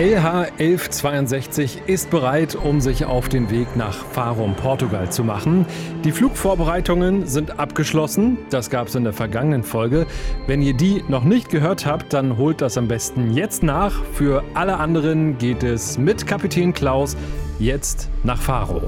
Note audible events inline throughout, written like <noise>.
LH1162 ist bereit, um sich auf den Weg nach Farum, Portugal zu machen. Die Flugvorbereitungen sind abgeschlossen. Das gab es in der vergangenen Folge. Wenn ihr die noch nicht gehört habt, dann holt das am besten jetzt nach. Für alle anderen geht es mit Kapitän Klaus jetzt nach Faro.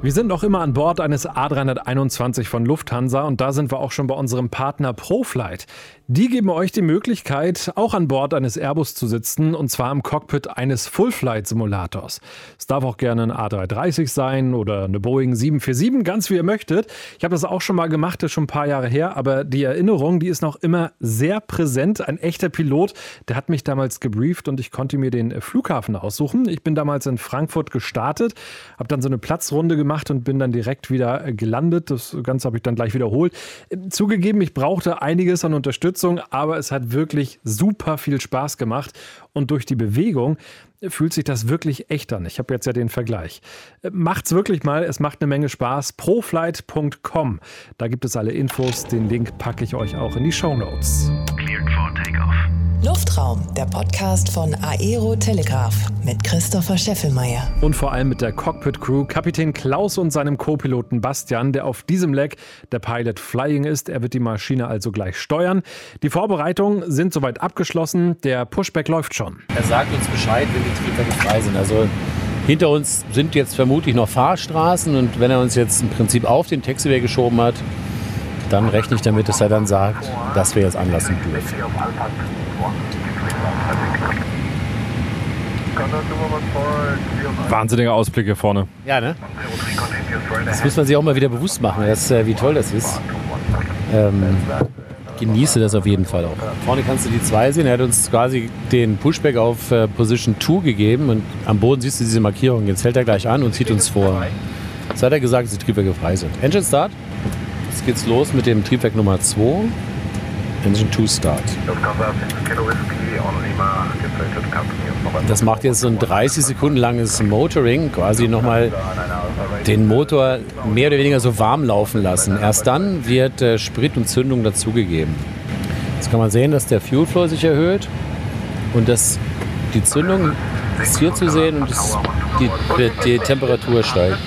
Wir sind noch immer an Bord eines A321 von Lufthansa und da sind wir auch schon bei unserem Partner ProFlight. Die geben euch die Möglichkeit, auch an Bord eines Airbus zu sitzen und zwar im Cockpit eines Full-Flight-Simulators. Es darf auch gerne ein A330 sein oder eine Boeing 747, ganz wie ihr möchtet. Ich habe das auch schon mal gemacht, das ist schon ein paar Jahre her, aber die Erinnerung, die ist noch immer sehr präsent. Ein echter Pilot, der hat mich damals gebrieft und ich konnte mir den Flughafen aussuchen. Ich bin damals in Frankfurt gestartet, habe dann so eine Platzrunde gemacht und bin dann direkt wieder gelandet. Das Ganze habe ich dann gleich wiederholt. Zugegeben, ich brauchte einiges an Unterstützung aber es hat wirklich super viel Spaß gemacht und durch die Bewegung fühlt sich das wirklich echt an. Ich habe jetzt ja den Vergleich. Macht's wirklich mal, es macht eine Menge Spaß. Proflight.com. Da gibt es alle Infos. Den Link packe ich euch auch in die Show Notes. Cleared for takeoff. Luftraum, der Podcast von Aero Telegraph mit Christopher Scheffelmeier. Und vor allem mit der Cockpit-Crew, Kapitän Klaus und seinem Co-Piloten Bastian, der auf diesem Leck der Pilot Flying ist. Er wird die Maschine also gleich steuern. Die Vorbereitungen sind soweit abgeschlossen. Der Pushback läuft schon. Er sagt uns Bescheid, wenn die Triebwerke frei sind. Also hinter uns sind jetzt vermutlich noch Fahrstraßen und wenn er uns jetzt im Prinzip auf den Taxiway geschoben hat, dann rechne ich damit, dass er dann sagt, dass wir jetzt anlassen dürfen. Wahnsinniger Ausblick hier vorne. Ja, ne? Das muss man sich auch mal wieder bewusst machen, dass, äh, wie toll das ist. Ähm, genieße das auf jeden Fall auch. Vorne kannst du die zwei sehen. Er hat uns quasi den Pushback auf äh, Position 2 gegeben und am Boden siehst du diese Markierung. Jetzt fällt er gleich an und zieht uns vor. Jetzt hat er gesagt, dass die Triebwerke frei sind. Engine Start. Jetzt geht's los mit dem Triebwerk Nummer 2. Engine 2 Start. Das macht jetzt so ein 30 Sekunden langes Motoring, quasi nochmal den Motor mehr oder weniger so warm laufen lassen. Erst dann wird äh, Sprit und Zündung dazugegeben. Jetzt kann man sehen, dass der Fuel Flow sich erhöht und dass die Zündung ist hier zu sehen und die, die, Temperatur steigt.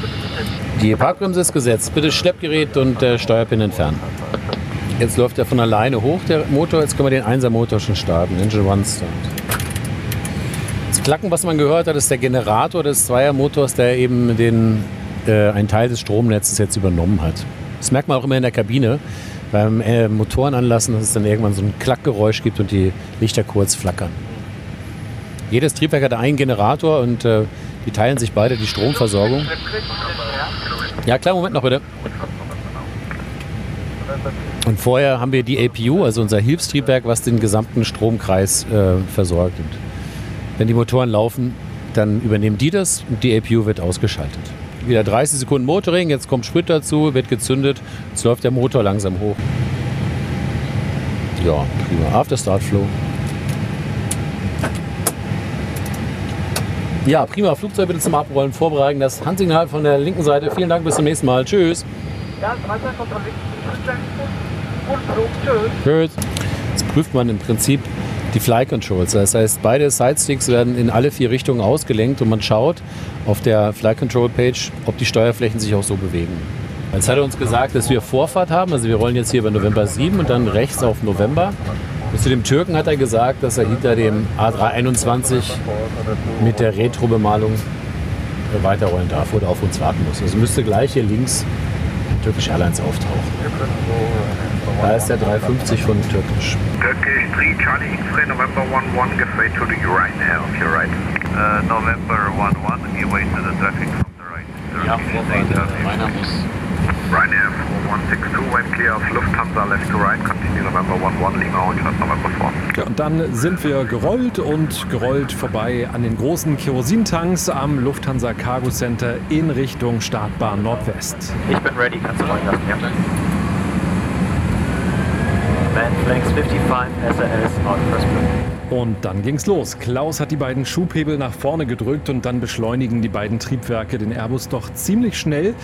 Die Parkbremse ist gesetzt. Bitte Schleppgerät und äh, Steuerpin entfernen. Jetzt läuft er von alleine hoch, der Motor. Jetzt können wir den 1er Motor schon starten. Engine One Start. Das Klacken, was man gehört hat, ist der Generator des Zweiermotors, der eben den, äh, einen Teil des Stromnetzes jetzt übernommen hat. Das merkt man auch immer in der Kabine beim äh, Motoren dass es dann irgendwann so ein Klackgeräusch gibt und die Lichter kurz flackern. Jedes Triebwerk hat einen Generator und äh, die teilen sich beide die Stromversorgung. Ja, klar, Moment noch bitte. Und vorher haben wir die APU, also unser Hilfstriebwerk, was den gesamten Stromkreis äh, versorgt. Und wenn die Motoren laufen, dann übernehmen die das und die APU wird ausgeschaltet. Wieder 30 Sekunden Motoring, jetzt kommt Sprit dazu, wird gezündet, jetzt läuft der Motor langsam hoch. Ja, prima. After Start Flow. Ja, prima. Flugzeug bitte zum Abrollen vorbereiten. Das Handsignal von der linken Seite. Vielen Dank, bis zum nächsten Mal. Tschüss. Ja, Tschüss. Jetzt prüft man im Prinzip die Fly Controls. Das heißt, beide Sidesticks werden in alle vier Richtungen ausgelenkt und man schaut auf der Fly Control Page, ob die Steuerflächen sich auch so bewegen. Jetzt hat er uns gesagt, dass wir Vorfahrt haben. Also wir rollen jetzt hier bei November 7 und dann rechts auf November. Zu dem Türken hat er gesagt, dass er hinter dem A321 mit der Retro-Bemalung weiterrollen darf oder auf uns warten muss. Also müsste gleich hier links Turkish Airlines auftauchen. Da ist der 350 von Turkish. Turkish 3 Charlie X-Ray November 11 give way to the right now, if you're right. Uh, November 11 give way to the traffic from the right. Turkish ja, Vorfahrt. Meiner muss Ryanair 4162, went clear of Lufthansa left to right, continue November 11, Lima und November 4. Ja, und dann sind wir gerollt und gerollt vorbei an den großen Kerosintanks am Lufthansa Cargo Center in Richtung Startbahn Nordwest. Ich bin ready, kannst du rollen lassen, ja? Man flanks 55 SRS out first. Und dann ging's los. Klaus hat die beiden Schubhebel nach vorne gedrückt und dann beschleunigen die beiden Triebwerke den Airbus doch ziemlich schnell.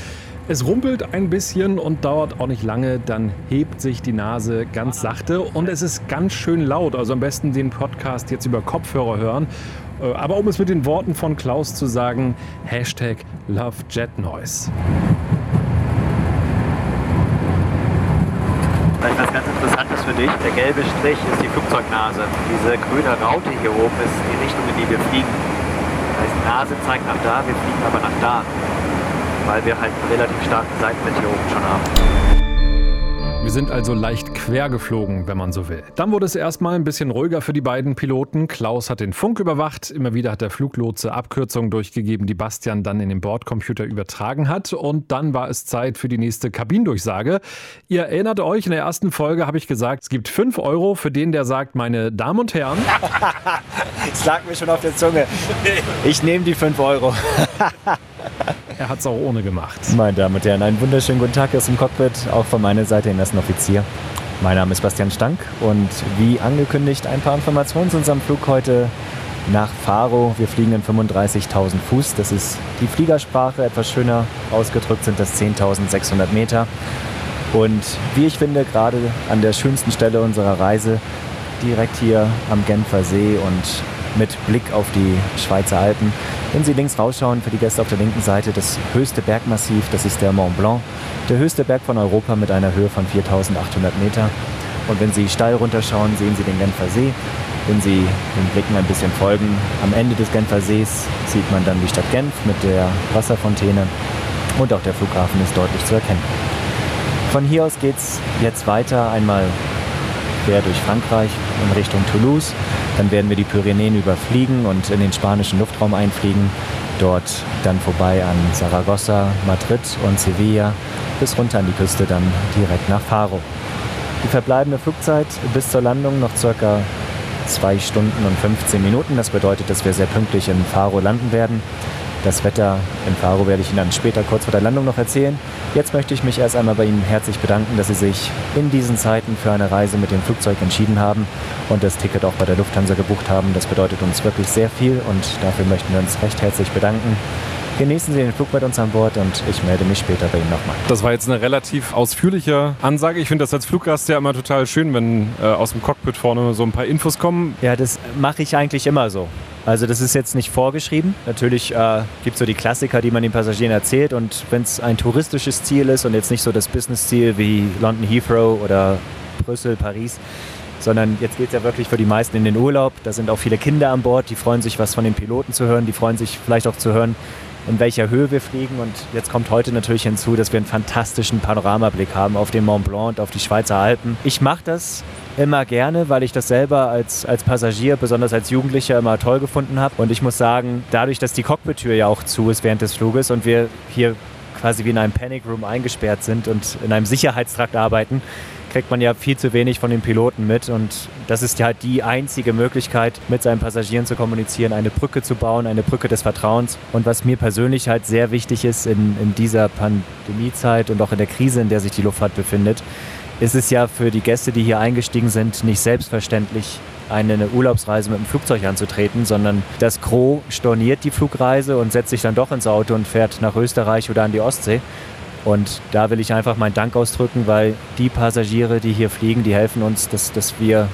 Es rumpelt ein bisschen und dauert auch nicht lange, dann hebt sich die Nase ganz sachte und es ist ganz schön laut. Also am besten den Podcast jetzt über Kopfhörer hören Äh, aber um es mit den Worten von Klaus zu sagen, Hashtag LoveJetNoise. Vielleicht was ganz Interessantes für dich. Der gelbe Strich ist die Flugzeugnase. Diese grüne Raute hier oben ist die Richtung, in die wir fliegen. Das heißt, Nase zeigt nach da, wir fliegen aber nach da. Weil wir halt einen relativ starken Seitenwind hier oben schon haben. Wir sind also leicht quer geflogen, wenn man so will. Dann wurde es erstmal ein bisschen ruhiger für die beiden Piloten. Klaus hat den Funk überwacht. Immer wieder hat der Fluglotse Abkürzungen durchgegeben, die Bastian dann in den Bordcomputer übertragen hat. Und dann war es Zeit für die nächste Kabindurchsage. Ihr erinnert euch, in der ersten Folge habe ich gesagt, es gibt 5 Euro für den, der sagt, meine Damen und Herren. <laughs> Es lag mir schon auf der Zunge. Ich nehme die 5 Euro. <laughs> Er hat es auch ohne gemacht. Meine Damen und Herren, einen wunderschönen guten Tag aus dem Cockpit, auch von meiner Seite, den ersten Offizier. Mein Name ist Bastian Stank und wie angekündigt ein paar Informationen zu unserem Flug heute nach Faro. Wir fliegen in 35.000 Fuß. Das ist die Fliegersprache. Etwas schöner ausgedrückt sind das 10.600 Meter. Und wie ich finde, gerade an der schönsten Stelle unserer Reise, direkt hier am Genfer See und mit Blick auf die Schweizer Alpen. Wenn Sie links rausschauen, für die Gäste auf der linken Seite, das höchste Bergmassiv, das ist der Mont Blanc, der höchste Berg von Europa mit einer Höhe von 4800 Meter. Und wenn Sie steil runterschauen, sehen Sie den Genfer See. Wenn Sie den Blicken ein bisschen folgen, am Ende des Genfer Sees sieht man dann die Stadt Genf mit der Wasserfontäne und auch der Flughafen ist deutlich zu erkennen. Von hier aus geht es jetzt weiter einmal quer durch Frankreich in Richtung Toulouse. Dann werden wir die Pyrenäen überfliegen und in den spanischen Luftraum einfliegen. Dort dann vorbei an Saragossa, Madrid und Sevilla bis runter an die Küste, dann direkt nach Faro. Die verbleibende Flugzeit bis zur Landung noch circa 2 Stunden und 15 Minuten. Das bedeutet, dass wir sehr pünktlich in Faro landen werden. Das Wetter in Faro werde ich Ihnen dann später kurz vor der Landung noch erzählen. Jetzt möchte ich mich erst einmal bei Ihnen herzlich bedanken, dass Sie sich in diesen Zeiten für eine Reise mit dem Flugzeug entschieden haben und das Ticket auch bei der Lufthansa gebucht haben. Das bedeutet uns wirklich sehr viel und dafür möchten wir uns recht herzlich bedanken. Genießen Sie den Flug mit uns an Bord und ich melde mich später bei Ihnen nochmal. Das war jetzt eine relativ ausführliche Ansage. Ich finde das als Fluggast ja immer total schön, wenn äh, aus dem Cockpit vorne so ein paar Infos kommen. Ja, das mache ich eigentlich immer so. Also das ist jetzt nicht vorgeschrieben. Natürlich äh, gibt es so die Klassiker, die man den Passagieren erzählt. Und wenn es ein touristisches Ziel ist und jetzt nicht so das Business-Ziel wie London Heathrow oder Brüssel, Paris, sondern jetzt geht es ja wirklich für die meisten in den Urlaub. Da sind auch viele Kinder an Bord, die freuen sich, was von den Piloten zu hören. Die freuen sich vielleicht auch zu hören, in welcher Höhe wir fliegen. Und jetzt kommt heute natürlich hinzu, dass wir einen fantastischen Panoramablick haben auf den Mont Blanc und auf die Schweizer Alpen. Ich mache das immer gerne, weil ich das selber als, als Passagier, besonders als Jugendlicher, immer toll gefunden habe. Und ich muss sagen, dadurch, dass die Cockpit-Tür ja auch zu ist während des Fluges und wir hier quasi wie in einem Panic Room eingesperrt sind und in einem Sicherheitstrakt arbeiten, kriegt man ja viel zu wenig von den Piloten mit. Und das ist ja halt die einzige Möglichkeit, mit seinen Passagieren zu kommunizieren, eine Brücke zu bauen, eine Brücke des Vertrauens. Und was mir persönlich halt sehr wichtig ist in, in dieser Pandemiezeit und auch in der Krise, in der sich die Luftfahrt befindet, ist es ja für die Gäste, die hier eingestiegen sind, nicht selbstverständlich, eine Urlaubsreise mit dem Flugzeug anzutreten, sondern das Gros storniert die Flugreise und setzt sich dann doch ins Auto und fährt nach Österreich oder an die Ostsee. Und da will ich einfach meinen Dank ausdrücken, weil die Passagiere, die hier fliegen, die helfen uns, dass, dass wir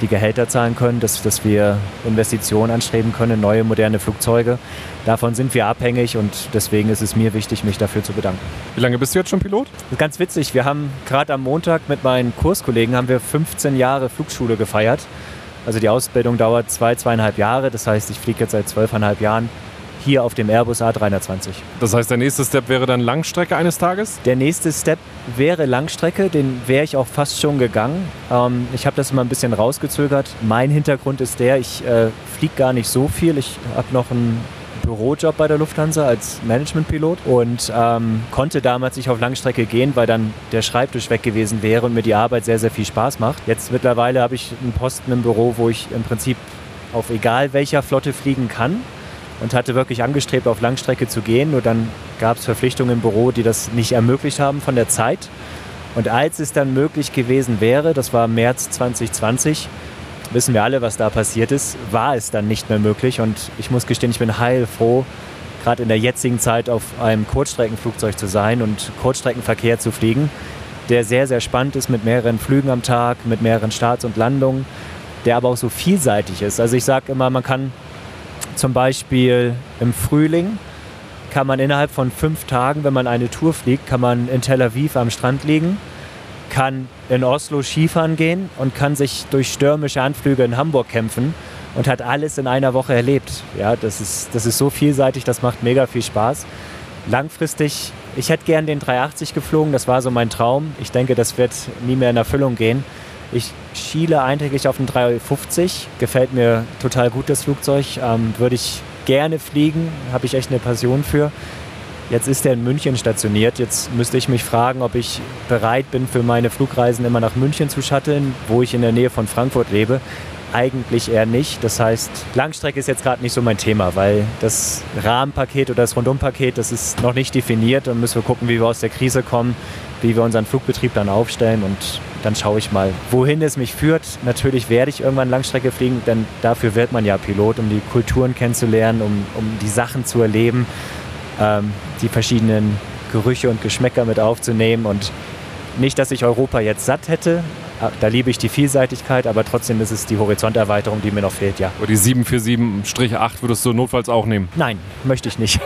die Gehälter zahlen können, dass, dass wir Investitionen anstreben können, neue moderne Flugzeuge. Davon sind wir abhängig und deswegen ist es mir wichtig, mich dafür zu bedanken. Wie lange bist du jetzt schon Pilot? Ganz witzig, wir haben gerade am Montag mit meinen Kurskollegen haben wir 15 Jahre Flugschule gefeiert. Also die Ausbildung dauert zwei, zweieinhalb Jahre. Das heißt, ich fliege jetzt seit zwölfeinhalb Jahren hier auf dem Airbus A320. Das heißt, der nächste Step wäre dann Langstrecke eines Tages? Der nächste Step wäre Langstrecke, den wäre ich auch fast schon gegangen. Ähm, ich habe das immer ein bisschen rausgezögert. Mein Hintergrund ist der, ich äh, fliege gar nicht so viel. Ich habe noch einen Bürojob bei der Lufthansa als Managementpilot und ähm, konnte damals nicht auf Langstrecke gehen, weil dann der Schreibtisch weg gewesen wäre und mir die Arbeit sehr, sehr viel Spaß macht. Jetzt mittlerweile habe ich einen Posten im Büro, wo ich im Prinzip auf egal welcher Flotte fliegen kann und hatte wirklich angestrebt, auf Langstrecke zu gehen. Nur dann gab es Verpflichtungen im Büro, die das nicht ermöglicht haben von der Zeit. Und als es dann möglich gewesen wäre, das war März 2020, wissen wir alle, was da passiert ist, war es dann nicht mehr möglich. Und ich muss gestehen, ich bin heilfroh, gerade in der jetzigen Zeit auf einem Kurzstreckenflugzeug zu sein und Kurzstreckenverkehr zu fliegen, der sehr, sehr spannend ist mit mehreren Flügen am Tag, mit mehreren Starts und Landungen, der aber auch so vielseitig ist. Also ich sage immer, man kann zum Beispiel im Frühling kann man innerhalb von fünf Tagen, wenn man eine Tour fliegt, kann man in Tel Aviv am Strand liegen, kann in Oslo Skifahren gehen und kann sich durch stürmische Anflüge in Hamburg kämpfen und hat alles in einer Woche erlebt. Ja, das ist, das ist so vielseitig, das macht mega viel Spaß. Langfristig, ich hätte gern den 380 geflogen, das war so mein Traum. Ich denke, das wird nie mehr in Erfüllung gehen. Ich schiele eigentlich auf den 350, gefällt mir total gut das Flugzeug, ähm, würde ich gerne fliegen, habe ich echt eine Passion für. Jetzt ist er in München stationiert. Jetzt müsste ich mich fragen, ob ich bereit bin, für meine Flugreisen immer nach München zu shutteln, wo ich in der Nähe von Frankfurt lebe. Eigentlich eher nicht. Das heißt, Langstrecke ist jetzt gerade nicht so mein Thema, weil das Rahmenpaket oder das Rundumpaket, das ist noch nicht definiert. Dann müssen wir gucken, wie wir aus der Krise kommen, wie wir unseren Flugbetrieb dann aufstellen und dann schaue ich mal, wohin es mich führt. Natürlich werde ich irgendwann Langstrecke fliegen, denn dafür wird man ja Pilot, um die Kulturen kennenzulernen, um, um die Sachen zu erleben, ähm, die verschiedenen Gerüche und Geschmäcker mit aufzunehmen und nicht, dass ich Europa jetzt satt hätte, Ah, da liebe ich die Vielseitigkeit, aber trotzdem ist es die Horizonterweiterung, die mir noch fehlt, ja. Aber die 747-8 würdest du notfalls auch nehmen? Nein, möchte ich nicht.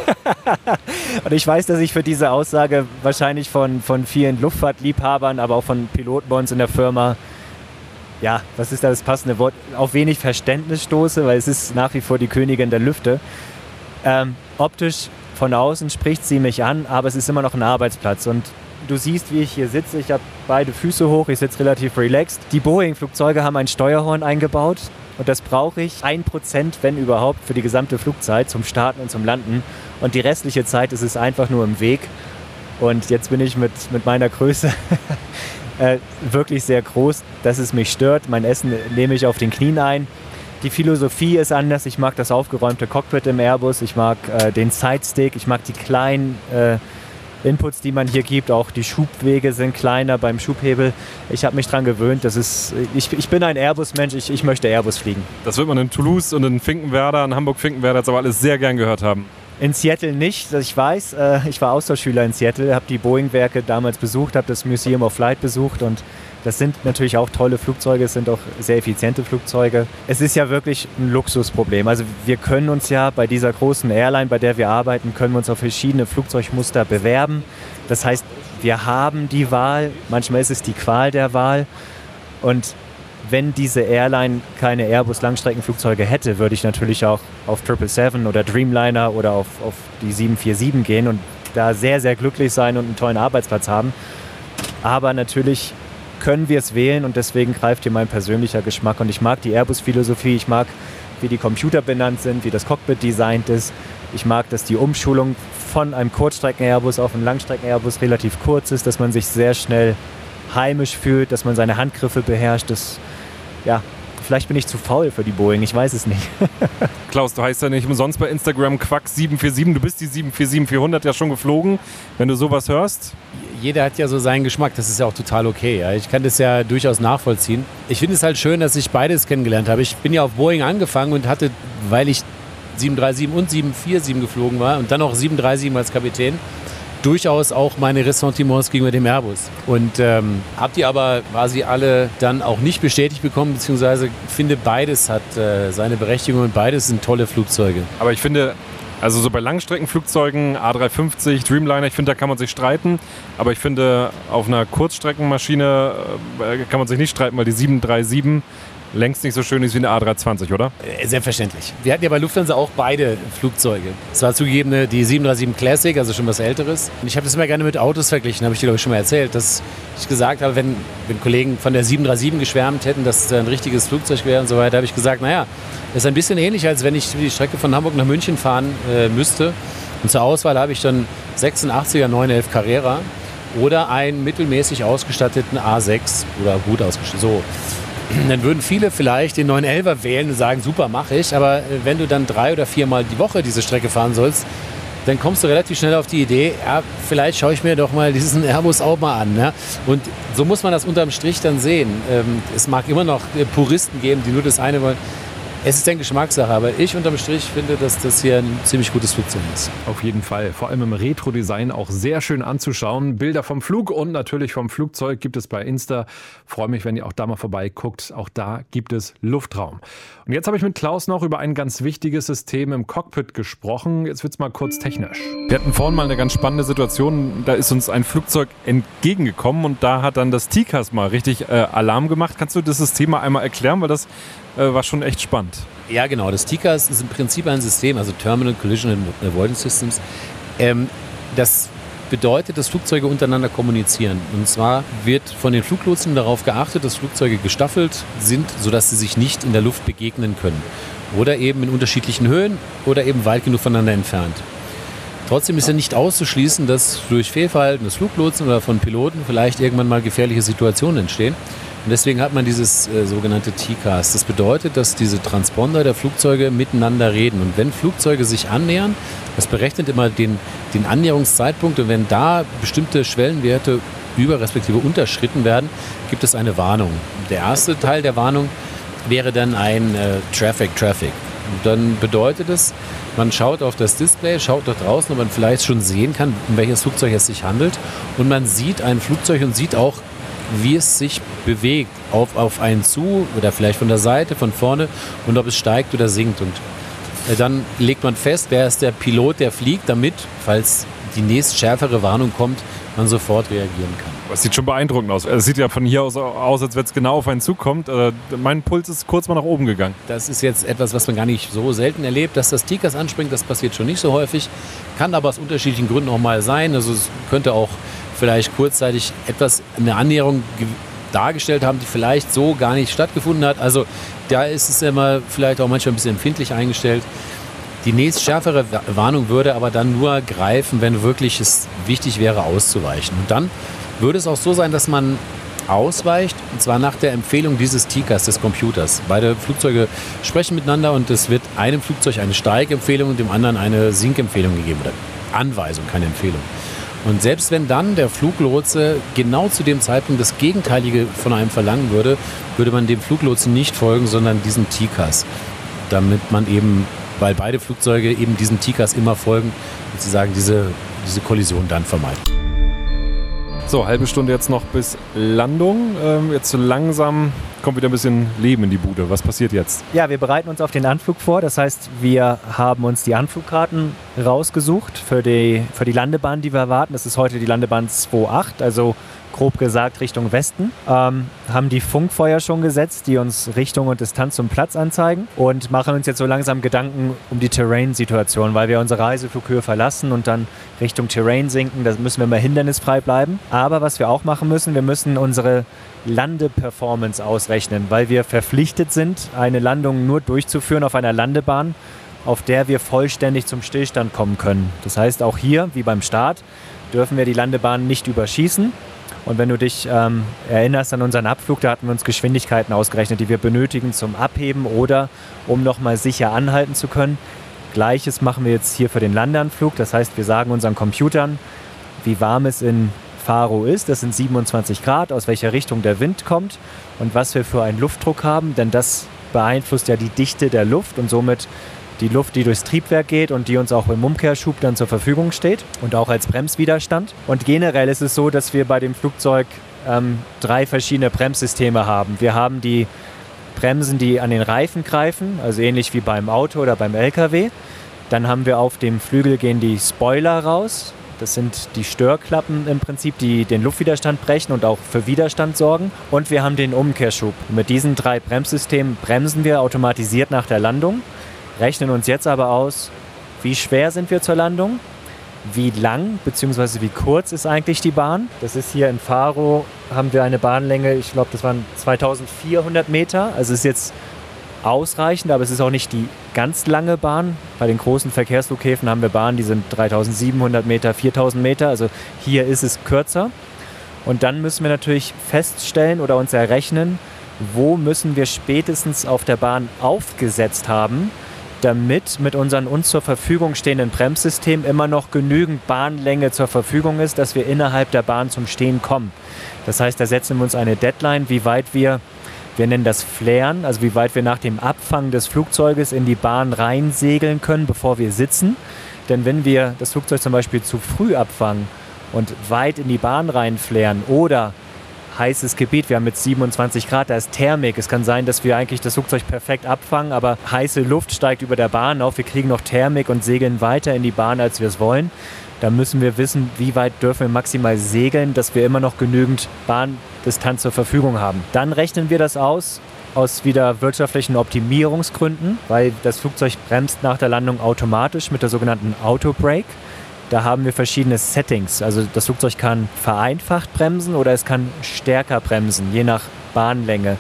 <laughs> Und ich weiß, dass ich für diese Aussage wahrscheinlich von, von vielen Luftfahrtliebhabern, aber auch von Piloten bei uns in der Firma, ja, was ist da das passende Wort, auf wenig Verständnis stoße, weil es ist nach wie vor die Königin der Lüfte. Ähm, optisch von außen spricht sie mich an, aber es ist immer noch ein Arbeitsplatz und Du siehst, wie ich hier sitze. Ich habe beide Füße hoch. Ich sitze relativ relaxed. Die Boeing-Flugzeuge haben ein Steuerhorn eingebaut. Und das brauche ich ein Prozent, wenn überhaupt, für die gesamte Flugzeit zum Starten und zum Landen. Und die restliche Zeit ist es einfach nur im Weg. Und jetzt bin ich mit, mit meiner Größe <laughs> äh, wirklich sehr groß, dass es mich stört. Mein Essen nehme ich auf den Knien ein. Die Philosophie ist anders. Ich mag das aufgeräumte Cockpit im Airbus. Ich mag äh, den Sidestick. Ich mag die kleinen äh, Inputs, die man hier gibt. Auch die Schubwege sind kleiner beim Schubhebel. Ich habe mich daran gewöhnt. Das ist, ich, ich bin ein Airbus-Mensch. Ich, ich möchte Airbus fliegen. Das wird man in Toulouse und in Finkenwerder, in Hamburg-Finkenwerder jetzt aber alles sehr gern gehört haben. In Seattle nicht, ich weiß. Äh, ich war Austauschschüler in Seattle, habe die Boeing-Werke damals besucht, habe das Museum of Flight besucht und das sind natürlich auch tolle Flugzeuge, es sind auch sehr effiziente Flugzeuge. Es ist ja wirklich ein Luxusproblem. Also wir können uns ja bei dieser großen Airline, bei der wir arbeiten, können wir uns auf verschiedene Flugzeugmuster bewerben. Das heißt, wir haben die Wahl, manchmal ist es die Qual der Wahl. Und wenn diese Airline keine Airbus-Langstreckenflugzeuge hätte, würde ich natürlich auch auf 777 oder Dreamliner oder auf, auf die 747 gehen und da sehr, sehr glücklich sein und einen tollen Arbeitsplatz haben. Aber natürlich können wir es wählen und deswegen greift hier mein persönlicher Geschmack. Und ich mag die Airbus-Philosophie, ich mag, wie die Computer benannt sind, wie das Cockpit designt ist. Ich mag, dass die Umschulung von einem Kurzstrecken-Airbus auf einen Langstrecken-Airbus relativ kurz ist, dass man sich sehr schnell heimisch fühlt, dass man seine Handgriffe beherrscht. Das, ja, vielleicht bin ich zu faul für die Boeing, ich weiß es nicht. <laughs> Klaus, du heißt ja nicht umsonst bei Instagram Quack 747. Du bist die 747-400 ja schon geflogen. Wenn du sowas hörst, jeder hat ja so seinen Geschmack, das ist ja auch total okay. Ja. Ich kann das ja durchaus nachvollziehen. Ich finde es halt schön, dass ich beides kennengelernt habe. Ich bin ja auf Boeing angefangen und hatte, weil ich 737 und 747 geflogen war und dann auch 737 als Kapitän, durchaus auch meine Ressentiments gegenüber dem Airbus. Und ähm, habe die aber quasi alle dann auch nicht bestätigt bekommen, beziehungsweise finde beides hat äh, seine Berechtigung und beides sind tolle Flugzeuge. Aber ich finde, also so bei Langstreckenflugzeugen, A350, Dreamliner, ich finde, da kann man sich streiten. Aber ich finde, auf einer Kurzstreckenmaschine äh, kann man sich nicht streiten, weil die 737 längst nicht so schön ist wie eine A320, oder? Äh, selbstverständlich. Wir hatten ja bei Lufthansa auch beide Flugzeuge. Es war zugegeben die 737 Classic, also schon was Älteres. Und ich habe das immer gerne mit Autos verglichen, habe ich dir, glaube ich, schon mal erzählt, dass ich gesagt habe, wenn, wenn Kollegen von der 737 geschwärmt hätten, dass es ein richtiges Flugzeug wäre und so weiter, habe ich gesagt, naja, das ist ein bisschen ähnlich, als wenn ich die Strecke von Hamburg nach München fahren äh, müsste. Und zur Auswahl habe ich dann 86er 911 Carrera oder einen mittelmäßig ausgestatteten A6 oder gut ausgestattet. So dann würden viele vielleicht den 911er wählen und sagen, super, mache ich. Aber äh, wenn du dann drei oder viermal die Woche diese Strecke fahren sollst, dann kommst du relativ schnell auf die Idee, ja, vielleicht schaue ich mir doch mal diesen Airbus auch mal an. Ja? Und so muss man das unterm Strich dann sehen. Ähm, es mag immer noch äh, Puristen geben, die nur das eine wollen. Es ist eine Geschmackssache, aber ich unterm Strich finde, dass das hier ein ziemlich gutes Flugzeug ist. Auf jeden Fall. Vor allem im Retro-Design auch sehr schön anzuschauen. Bilder vom Flug und natürlich vom Flugzeug gibt es bei Insta. Freue mich, wenn ihr auch da mal vorbeiguckt. Auch da gibt es Luftraum. Und jetzt habe ich mit Klaus noch über ein ganz wichtiges System im Cockpit gesprochen. Jetzt wird es mal kurz technisch. Wir hatten vorhin mal eine ganz spannende Situation. Da ist uns ein Flugzeug entgegengekommen und da hat dann das TICAS mal richtig äh, Alarm gemacht. Kannst du das System mal einmal erklären, weil das war schon echt spannend. Ja, genau. Das TICAS ist im Prinzip ein System, also Terminal Collision Avoidance Systems. Ähm, das bedeutet, dass Flugzeuge untereinander kommunizieren. Und zwar wird von den Fluglotsen darauf geachtet, dass Flugzeuge gestaffelt sind, sodass sie sich nicht in der Luft begegnen können. Oder eben in unterschiedlichen Höhen oder eben weit genug voneinander entfernt. Trotzdem ist ja nicht auszuschließen, dass durch Fehlverhalten des Fluglotsen oder von Piloten vielleicht irgendwann mal gefährliche Situationen entstehen. Und deswegen hat man dieses äh, sogenannte TCAS. Das bedeutet, dass diese Transponder der Flugzeuge miteinander reden. Und wenn Flugzeuge sich annähern, das berechnet immer den, den Annäherungszeitpunkt. Und wenn da bestimmte Schwellenwerte über respektive unterschritten werden, gibt es eine Warnung. Der erste Teil der Warnung wäre dann ein äh, Traffic Traffic. Und dann bedeutet es, man schaut auf das Display, schaut dort draußen, ob man vielleicht schon sehen kann, um welches Flugzeug es sich handelt. Und man sieht ein Flugzeug und sieht auch, wie es sich bewegt, auf, auf einen zu oder vielleicht von der Seite, von vorne und ob es steigt oder sinkt. Und äh, dann legt man fest, wer ist der Pilot, der fliegt, damit, falls die nächst schärfere Warnung kommt, man sofort reagieren kann. Das sieht schon beeindruckend aus. Es sieht ja von hier aus aus, als wenn es genau auf einen zukommt. Äh, mein Puls ist kurz mal nach oben gegangen. Das ist jetzt etwas, was man gar nicht so selten erlebt. Dass das Tikas anspringt, das passiert schon nicht so häufig. Kann aber aus unterschiedlichen Gründen auch mal sein. Also es könnte auch vielleicht kurzzeitig etwas eine Annäherung dargestellt haben, die vielleicht so gar nicht stattgefunden hat. Also da ist es immer vielleicht auch manchmal ein bisschen empfindlich eingestellt. Die nächst schärfere Warnung würde aber dann nur greifen, wenn wirklich es wichtig wäre, auszuweichen. Und dann würde es auch so sein, dass man ausweicht, und zwar nach der Empfehlung dieses Tikas, des Computers. Beide Flugzeuge sprechen miteinander und es wird einem Flugzeug eine Steigempfehlung und dem anderen eine Sinkempfehlung gegeben. Oder Anweisung, keine Empfehlung. Und selbst wenn dann der Fluglotse genau zu dem Zeitpunkt das Gegenteilige von einem verlangen würde, würde man dem Fluglotsen nicht folgen, sondern diesem TICAS. Damit man eben, weil beide Flugzeuge eben diesen TICAS immer folgen, sozusagen diese, diese Kollision dann vermeiden. So, halbe Stunde jetzt noch bis Landung. Ähm, jetzt langsam kommt wieder ein bisschen Leben in die Bude. Was passiert jetzt? Ja, wir bereiten uns auf den Anflug vor. Das heißt, wir haben uns die Anflugkarten rausgesucht für die, für die Landebahn, die wir erwarten. Das ist heute die Landebahn 2.8, also grob gesagt Richtung Westen. Ähm, haben die Funkfeuer schon gesetzt, die uns Richtung und Distanz zum Platz anzeigen und machen uns jetzt so langsam Gedanken um die Terrain-Situation, weil wir unsere Reiseflughöhe verlassen und dann Richtung Terrain sinken. Da müssen wir mal hindernisfrei bleiben. Aber was wir auch machen müssen, wir müssen unsere Landeperformance ausrechnen, weil wir verpflichtet sind, eine Landung nur durchzuführen auf einer Landebahn, auf der wir vollständig zum Stillstand kommen können. Das heißt, auch hier, wie beim Start, dürfen wir die Landebahn nicht überschießen. Und wenn du dich ähm, erinnerst an unseren Abflug, da hatten wir uns Geschwindigkeiten ausgerechnet, die wir benötigen zum Abheben oder um nochmal sicher anhalten zu können. Gleiches machen wir jetzt hier für den Landeanflug. Das heißt, wir sagen unseren Computern, wie warm es in Faro ist. Das sind 27 Grad, aus welcher Richtung der Wind kommt und was wir für einen Luftdruck haben, denn das beeinflusst ja die Dichte der Luft und somit die Luft, die durchs Triebwerk geht und die uns auch im Umkehrschub dann zur Verfügung steht und auch als Bremswiderstand. Und generell ist es so, dass wir bei dem Flugzeug ähm, drei verschiedene Bremssysteme haben. Wir haben die Bremsen, die an den Reifen greifen, also ähnlich wie beim Auto oder beim LKW. Dann haben wir auf dem Flügel gehen die Spoiler raus. Das sind die Störklappen im Prinzip, die den Luftwiderstand brechen und auch für Widerstand sorgen. Und wir haben den Umkehrschub. Mit diesen drei Bremssystemen bremsen wir automatisiert nach der Landung rechnen uns jetzt aber aus, wie schwer sind wir zur Landung, wie lang bzw. wie kurz ist eigentlich die Bahn. Das ist hier in Faro, haben wir eine Bahnlänge, ich glaube, das waren 2400 Meter. Also ist jetzt ausreichend, aber es ist auch nicht die ganz lange Bahn. Bei den großen Verkehrsflughäfen haben wir Bahnen, die sind 3700 Meter, 4000 Meter. Also hier ist es kürzer. Und dann müssen wir natürlich feststellen oder uns errechnen, wo müssen wir spätestens auf der Bahn aufgesetzt haben, damit mit unseren uns zur Verfügung stehenden Bremssystemen immer noch genügend Bahnlänge zur Verfügung ist, dass wir innerhalb der Bahn zum Stehen kommen. Das heißt, da setzen wir uns eine Deadline, wie weit wir Wir nennen das Flären, also wie weit wir nach dem Abfangen des Flugzeuges in die Bahn reinsegeln können, bevor wir sitzen. Denn wenn wir das Flugzeug zum Beispiel zu früh abfangen und weit in die Bahn reinflären oder heißes Gebiet. Wir haben jetzt 27 Grad, da ist Thermik. Es kann sein, dass wir eigentlich das Flugzeug perfekt abfangen, aber heiße Luft steigt über der Bahn auf. Wir kriegen noch Thermik und segeln weiter in die Bahn, als wir es wollen. Da müssen wir wissen, wie weit dürfen wir maximal segeln, dass wir immer noch genügend Bahndistanz zur Verfügung haben. Dann rechnen wir das aus aus wieder wirtschaftlichen Optimierungsgründen, weil das Flugzeug bremst nach der Landung automatisch mit der sogenannten Autobrake. Da haben wir verschiedene Settings. Also das Flugzeug kann vereinfacht bremsen oder es kann stärker bremsen, je nach Bahnlänge.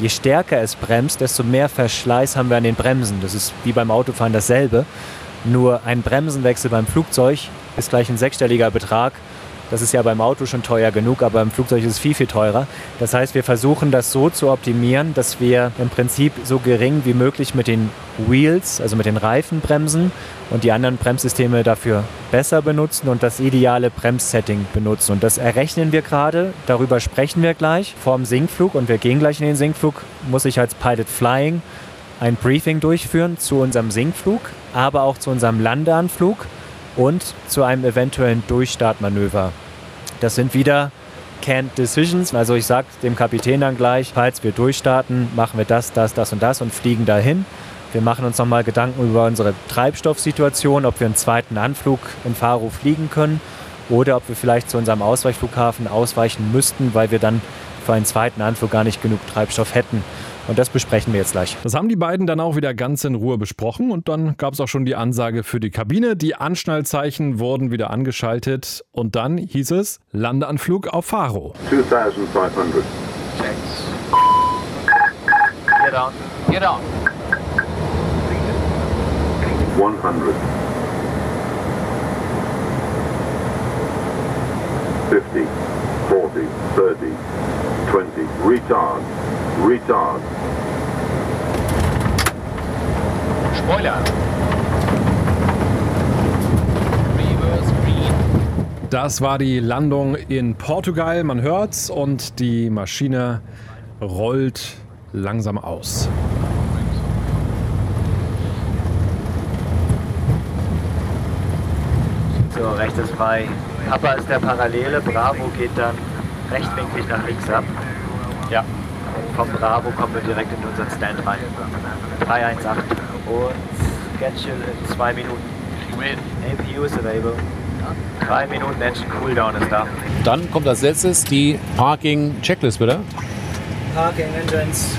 Je stärker es bremst, desto mehr Verschleiß haben wir an den Bremsen. Das ist wie beim Autofahren dasselbe. Nur ein Bremsenwechsel beim Flugzeug ist gleich ein sechsstelliger Betrag das ist ja beim Auto schon teuer genug, aber im Flugzeug ist es viel, viel teurer. Das heißt, wir versuchen das so zu optimieren, dass wir im Prinzip so gering wie möglich mit den Wheels, also mit den Reifen bremsen und die anderen Bremssysteme dafür besser benutzen und das ideale Bremssetting benutzen. Und das errechnen wir gerade, darüber sprechen wir gleich vorm Sinkflug und wir gehen gleich in den Sinkflug, muss ich als Pilot Flying ein Briefing durchführen zu unserem Sinkflug, aber auch zu unserem Landeanflug und zu einem eventuellen Durchstartmanöver. Das sind wieder Canned Decisions. Also ich sage dem Kapitän dann gleich, falls wir durchstarten, machen wir das, das, das und das und fliegen dahin. Wir machen uns nochmal Gedanken über unsere Treibstoffsituation, ob wir einen zweiten Anflug in Faro fliegen können oder ob wir vielleicht zu unserem Ausweichflughafen ausweichen müssten, weil wir dann für einen zweiten Anflug gar nicht genug Treibstoff hätten. Und das besprechen wir jetzt gleich. Das haben die beiden dann auch wieder ganz in Ruhe besprochen und dann gab es auch schon die Ansage für die Kabine. Die Anschnallzeichen wurden wieder angeschaltet und dann hieß es Landeanflug auf Faro. 2500. Get on. Get on. 100. 50, 40, 30, 20. Retard. Retard. Spoiler. Reverse green. Das war die Landung in Portugal, man hört's und die Maschine rollt langsam aus. So, rechts ist frei. Papa ist der Parallele, Bravo geht dann rechtwinklig nach links ab. Ja. Vom Bravo kommen wir direkt in unseren Stand rein. 318 und Schedule in zwei Minuten. APU ist available. Drei Minuten Engine Cooldown ist da. Dann kommt als letztes die Parking-Checklist wieder. Parking Engines,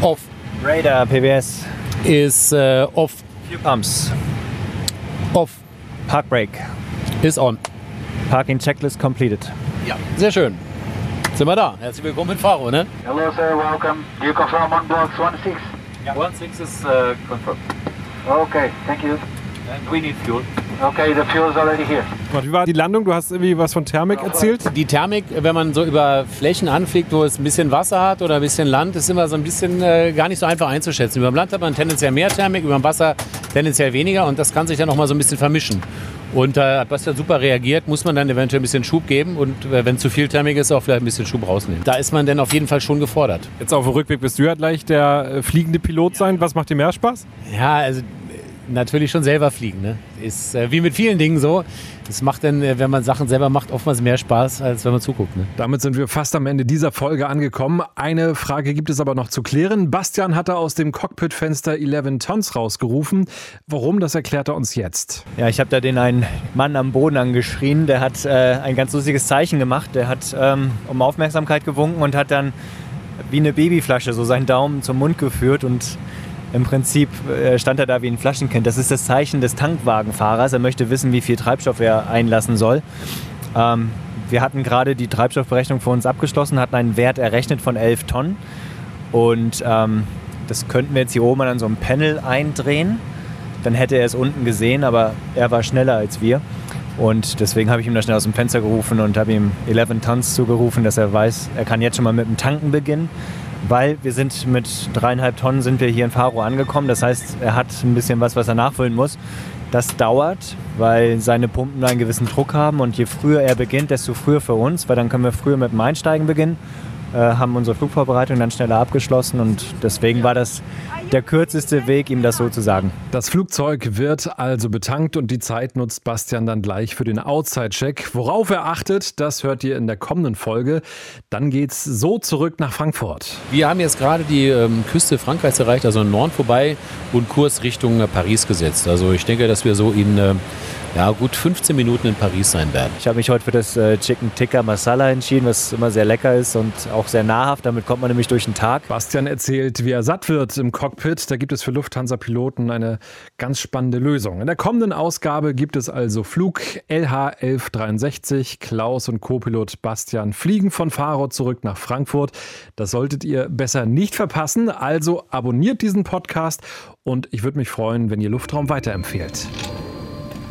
Off Radar, PBS, ist äh, off, Fuel Pumps, off Park Brake, ist on. Parking Checklist completed. Ja, sehr schön. Sind wir da. Herzlich willkommen in Faro, ne? Hello, sir. Welcome. Do you confirm on blocks 1-6? One six is uh, confirmed. Okay, thank you. And we need fuel. Okay, the fuel is already here. Wie war die Landung? Du hast irgendwie was von Thermik erzählt. Die Thermik, wenn man so über Flächen anfliegt, wo es ein bisschen Wasser hat oder ein bisschen Land, ist immer so ein bisschen äh, gar nicht so einfach einzuschätzen. Über dem Land hat man tendenziell mehr Thermik, über dem Wasser tendenziell weniger und das kann sich dann noch mal so ein bisschen vermischen. Und da hat Bastian super reagiert, muss man dann eventuell ein bisschen Schub geben und äh, wenn zu viel Thermik ist, auch vielleicht ein bisschen Schub rausnehmen. Da ist man dann auf jeden Fall schon gefordert. Jetzt auf dem Rückweg bist du ja gleich der äh, fliegende Pilot sein. Was macht dir mehr Spaß? Ja, also natürlich schon selber fliegen. Ne? Ist äh, wie mit vielen Dingen so. Es macht dann, äh, wenn man Sachen selber macht, oftmals mehr Spaß, als wenn man zuguckt. Ne? Damit sind wir fast am Ende dieser Folge angekommen. Eine Frage gibt es aber noch zu klären. Bastian hatte aus dem Cockpitfenster 11 Tons rausgerufen. Warum, das erklärt er uns jetzt. Ja, ich habe da den einen Mann am Boden angeschrien, der hat äh, ein ganz lustiges Zeichen gemacht. Der hat ähm, um Aufmerksamkeit gewunken und hat dann wie eine Babyflasche so seinen Daumen zum Mund geführt und im Prinzip äh, stand er da wie ein Flaschenkind. Das ist das Zeichen des Tankwagenfahrers. Er möchte wissen, wie viel Treibstoff er einlassen soll. Ähm, wir hatten gerade die Treibstoffberechnung für uns abgeschlossen, hatten einen Wert errechnet von 11 Tonnen. Und ähm, das könnten wir jetzt hier oben an so einem Panel eindrehen. Dann hätte er es unten gesehen, aber er war schneller als wir. Und deswegen habe ich ihm da schnell aus dem Fenster gerufen und habe ihm 11 Tons zugerufen, dass er weiß, er kann jetzt schon mal mit dem Tanken beginnen. Weil wir sind mit dreieinhalb Tonnen sind wir hier in Faro angekommen. Das heißt, er hat ein bisschen was, was er nachfüllen muss. Das dauert, weil seine Pumpen einen gewissen Druck haben und je früher er beginnt, desto früher für uns, weil dann können wir früher mit dem Einsteigen beginnen. Äh, haben unsere Flugvorbereitung dann schneller abgeschlossen und deswegen war das der kürzeste Weg, ihm das so zu sagen. Das Flugzeug wird also betankt und die Zeit nutzt Bastian dann gleich für den Outside-Check. Worauf er achtet, das hört ihr in der kommenden Folge. Dann geht's so zurück nach Frankfurt. Wir haben jetzt gerade die ähm, Küste Frankreichs erreicht, also im Norden vorbei und Kurs Richtung äh, Paris gesetzt. Also ich denke, dass wir so in äh, ja, gut 15 Minuten in Paris sein werden. Ich habe mich heute für das äh, Chicken Tikka Masala entschieden, was immer sehr lecker ist und auch sehr nahrhaft. Damit kommt man nämlich durch den Tag. Bastian erzählt, wie er satt wird im Cockpit. Da gibt es für Lufthansa-Piloten eine ganz spannende Lösung. In der kommenden Ausgabe gibt es also Flug LH 1163. Klaus und Co-Pilot Bastian fliegen von Faro zurück nach Frankfurt. Das solltet ihr besser nicht verpassen. Also abonniert diesen Podcast und ich würde mich freuen, wenn ihr Luftraum weiterempfehlt.